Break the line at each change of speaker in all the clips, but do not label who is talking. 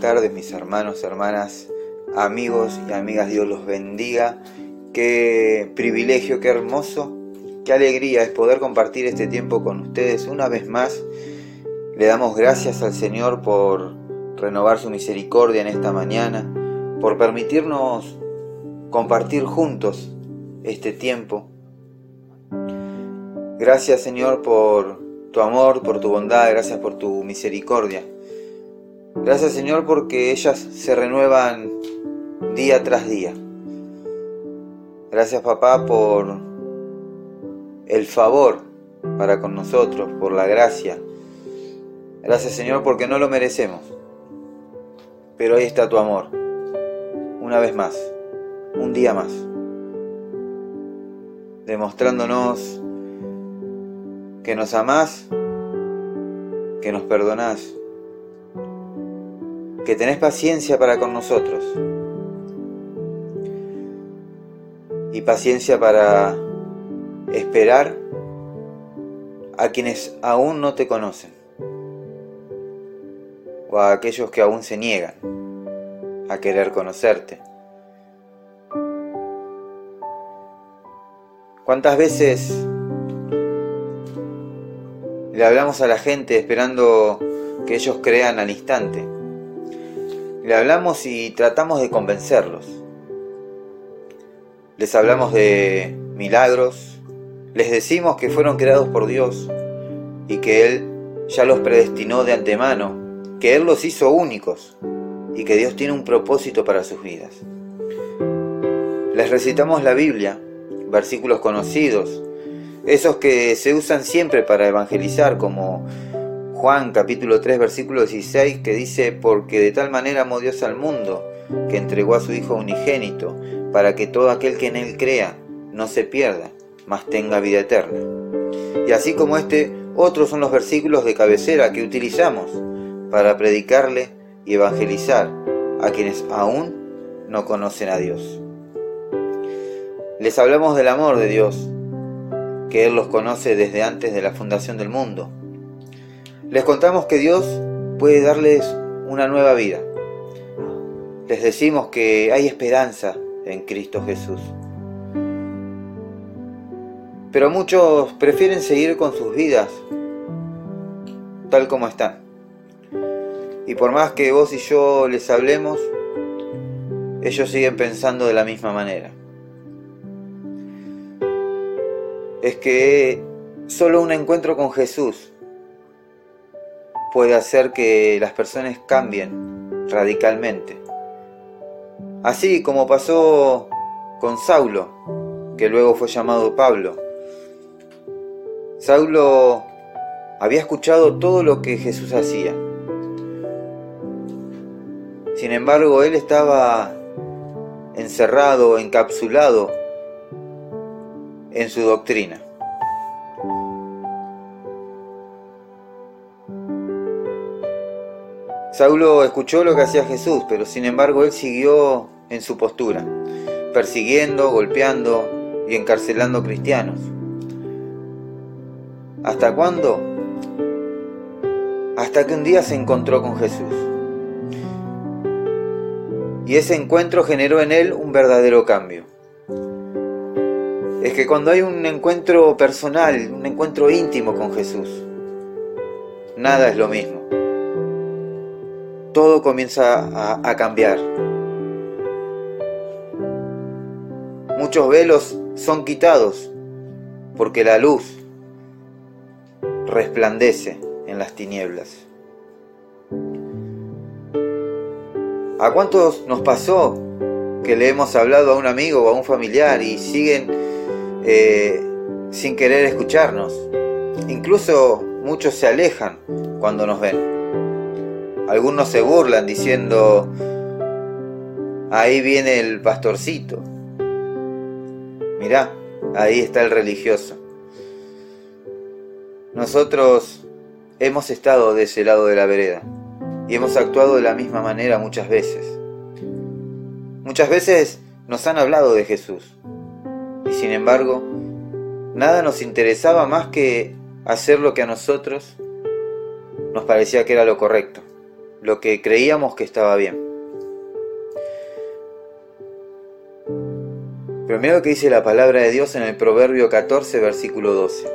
Tardes mis hermanos, hermanas, amigos y amigas, Dios los bendiga. Qué privilegio, qué hermoso, qué alegría es poder compartir este tiempo con ustedes una vez más. Le damos gracias al Señor por renovar su misericordia en esta mañana, por permitirnos compartir juntos este tiempo. Gracias Señor por tu amor, por tu bondad, gracias por tu misericordia. Gracias Señor porque ellas se renuevan día tras día. Gracias papá por el favor para con nosotros, por la gracia. Gracias Señor porque no lo merecemos. Pero ahí está tu amor. Una vez más, un día más. Demostrándonos que nos amás, que nos perdonás, que tenés paciencia para con nosotros y paciencia para esperar a quienes aún no te conocen o a aquellos que aún se niegan a querer conocerte. ¿Cuántas veces le hablamos a la gente esperando que ellos crean al instante? Le hablamos y tratamos de convencerlos. Les hablamos de milagros, les decimos que fueron creados por Dios y que Él ya los predestinó de antemano, que Él los hizo únicos y que Dios tiene un propósito para sus vidas. Les recitamos la Biblia, versículos conocidos, esos que se usan siempre para evangelizar, como Juan capítulo 3 versículo 16 que dice, porque de tal manera amó Dios al mundo, que entregó a su Hijo unigénito, para que todo aquel que en él crea no se pierda, mas tenga vida eterna. Y así como este, otros son los versículos de cabecera que utilizamos para predicarle y evangelizar a quienes aún no conocen a Dios. Les hablamos del amor de Dios, que Él los conoce desde antes de la fundación del mundo les contamos que Dios puede darles una nueva vida. Les decimos que hay esperanza en Cristo Jesús. Pero muchos prefieren seguir con sus vidas tal como están. Y por más que vos y yo les hablemos, ellos siguen pensando de la misma manera. Es que solo un encuentro con Jesús puede hacer que las personas cambien radicalmente. Así como pasó con Saulo, que luego fue llamado Pablo. Saulo había escuchado todo lo que Jesús hacía. Sin embargo, él estaba encerrado, encapsulado en su doctrina. Saulo escuchó lo que hacía Jesús, pero sin embargo él siguió en su postura, persiguiendo, golpeando y encarcelando cristianos. ¿Hasta cuándo? Hasta que un día se encontró con Jesús. Y ese encuentro generó en él un verdadero cambio. Es que cuando hay un encuentro personal, un encuentro íntimo con Jesús, nada es lo mismo todo comienza a, cambiar. Muchos velos son quitados porque la luz resplandece en las tinieblas. ¿A cuántos nos pasó que le hemos hablado a un amigo o a un familiar y siguen eh, sin querer escucharnos? Incluso muchos se alejan cuando nos ven. Algunos se burlan diciendo, ahí viene el pastorcito. Mirá, ahí está el religioso. Nosotros hemos estado de ese lado de la vereda y hemos actuado de la misma manera muchas veces. Muchas veces nos han hablado de Jesús y sin embargo nada nos interesaba más que hacer lo que a nosotros nos parecía que era lo correcto lo que creíamos que estaba bien. Pero mira lo que dice la palabra de Dios en el Proverbio 14, versículo 12.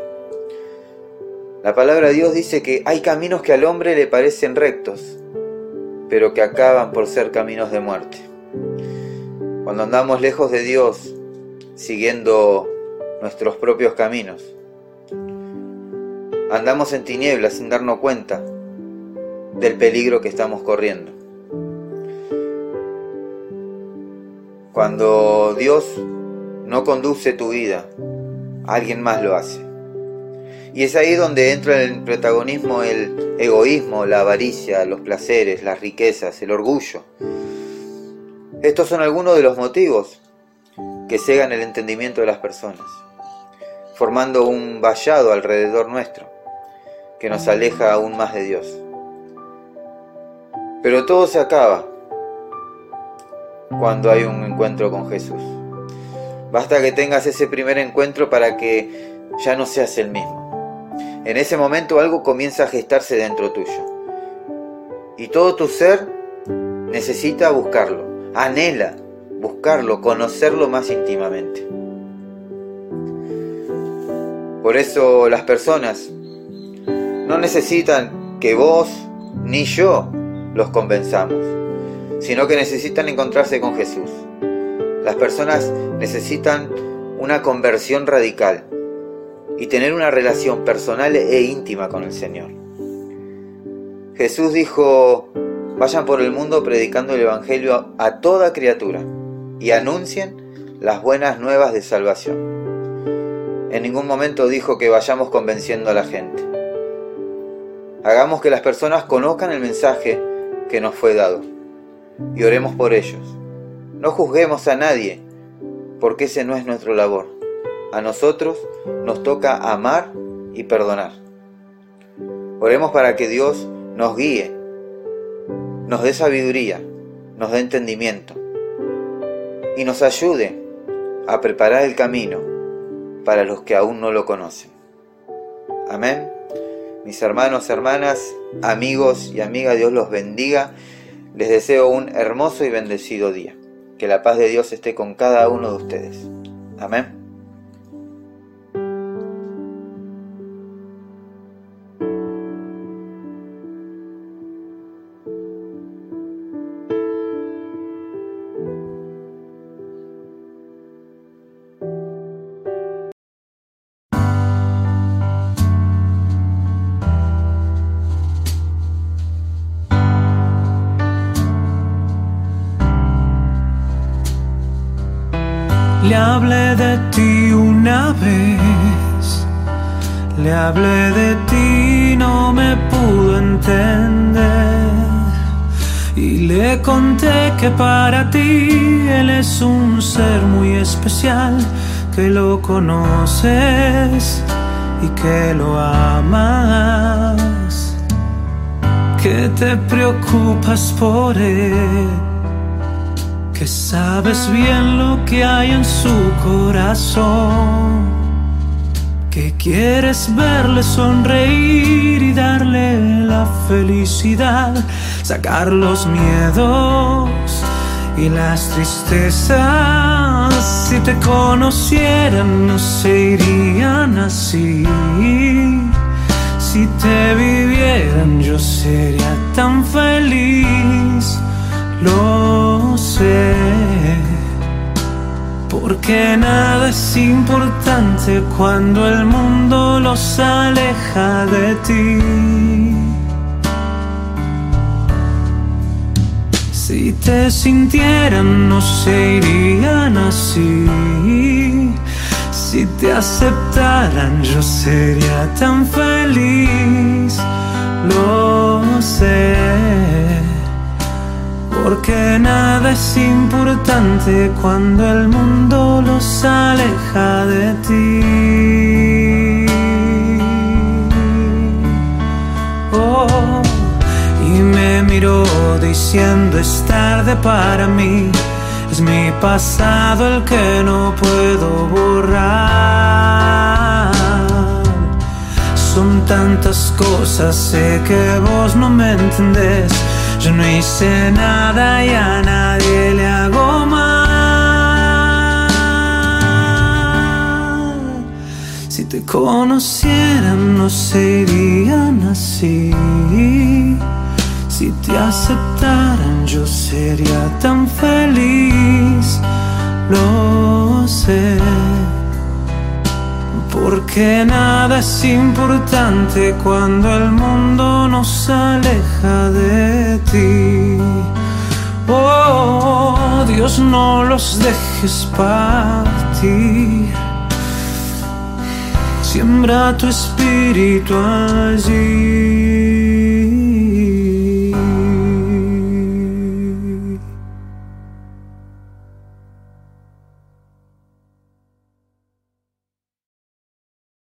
La palabra de Dios dice que hay caminos que al hombre le parecen rectos, pero que acaban por ser caminos de muerte. Cuando andamos lejos de Dios, siguiendo nuestros propios caminos, andamos en tinieblas sin darnos cuenta del peligro que estamos corriendo. Cuando Dios no conduce tu vida, alguien más lo hace. Y es ahí donde entra en el protagonismo el egoísmo, la avaricia, los placeres, las riquezas, el orgullo. Estos son algunos de los motivos que cegan el entendimiento de las personas, formando un vallado alrededor nuestro que nos aleja aún más de Dios. Pero todo se acaba cuando hay un encuentro con Jesús. Basta que tengas ese primer encuentro para que ya no seas el mismo. En ese momento algo comienza a gestarse dentro tuyo. Y todo tu ser necesita buscarlo, anhela buscarlo, conocerlo más íntimamente. Por eso las personas no necesitan que vos ni yo los convenzamos, sino que necesitan encontrarse con Jesús. Las personas necesitan una conversión radical, y tener una relación personal e íntima con el Señor. Jesús dijo, vayan por el mundo predicando el Evangelio a toda criatura y anuncien las buenas nuevas de salvación. En ningún momento dijo que vayamos convenciendo a la gente. Hagamos que las personas conozcan el mensaje que nos fue dado y oremos por ellos. No juzguemos a nadie, porque ese no es nuestro labor. A nosotros nos toca amar y perdonar. Oremos para que Dios nos guíe, nos dé sabiduría, nos dé entendimiento y nos ayude a preparar el camino para los que aún no lo conocen. Amén. Mis hermanos, hermanas, amigos y amigas, Dios los bendiga. Les deseo un hermoso y bendecido día. Que la paz de Dios esté con cada uno de ustedes. Amén.
Le hablé de ti una vez, le hablé de ti, no me pudo entender. Y le conté que para ti Él es un ser muy especial, que lo conoces y que lo amas, que te preocupas por Él que sabes bien lo que hay en su corazón, que quieres verle sonreír y darle la felicidad, sacar los miedos y las tristezas. Si te conocieran no se irían así. Si te vivieran yo sería tan feliz lo porque nada es importante cuando el mundo los aleja de ti. Si te sintieran no se irían así. Si te aceptaran yo sería tan feliz. Lo sé porque nada es importante cuando el mundo los aleja de ti. Oh, y me miró diciendo es tarde para mí. Es mi pasado el que no puedo borrar. Son tantas cosas, sé que vos no me entendés Yo no hice nada y a nadie le hago mal. Si te conocieran no serían así. Si te aceptaran yo sería tan feliz. Lo sé. Porque nada es importante cuando el mundo nos aleja de ti. Oh, Dios, no los dejes partir. Siembra tu espíritu allí.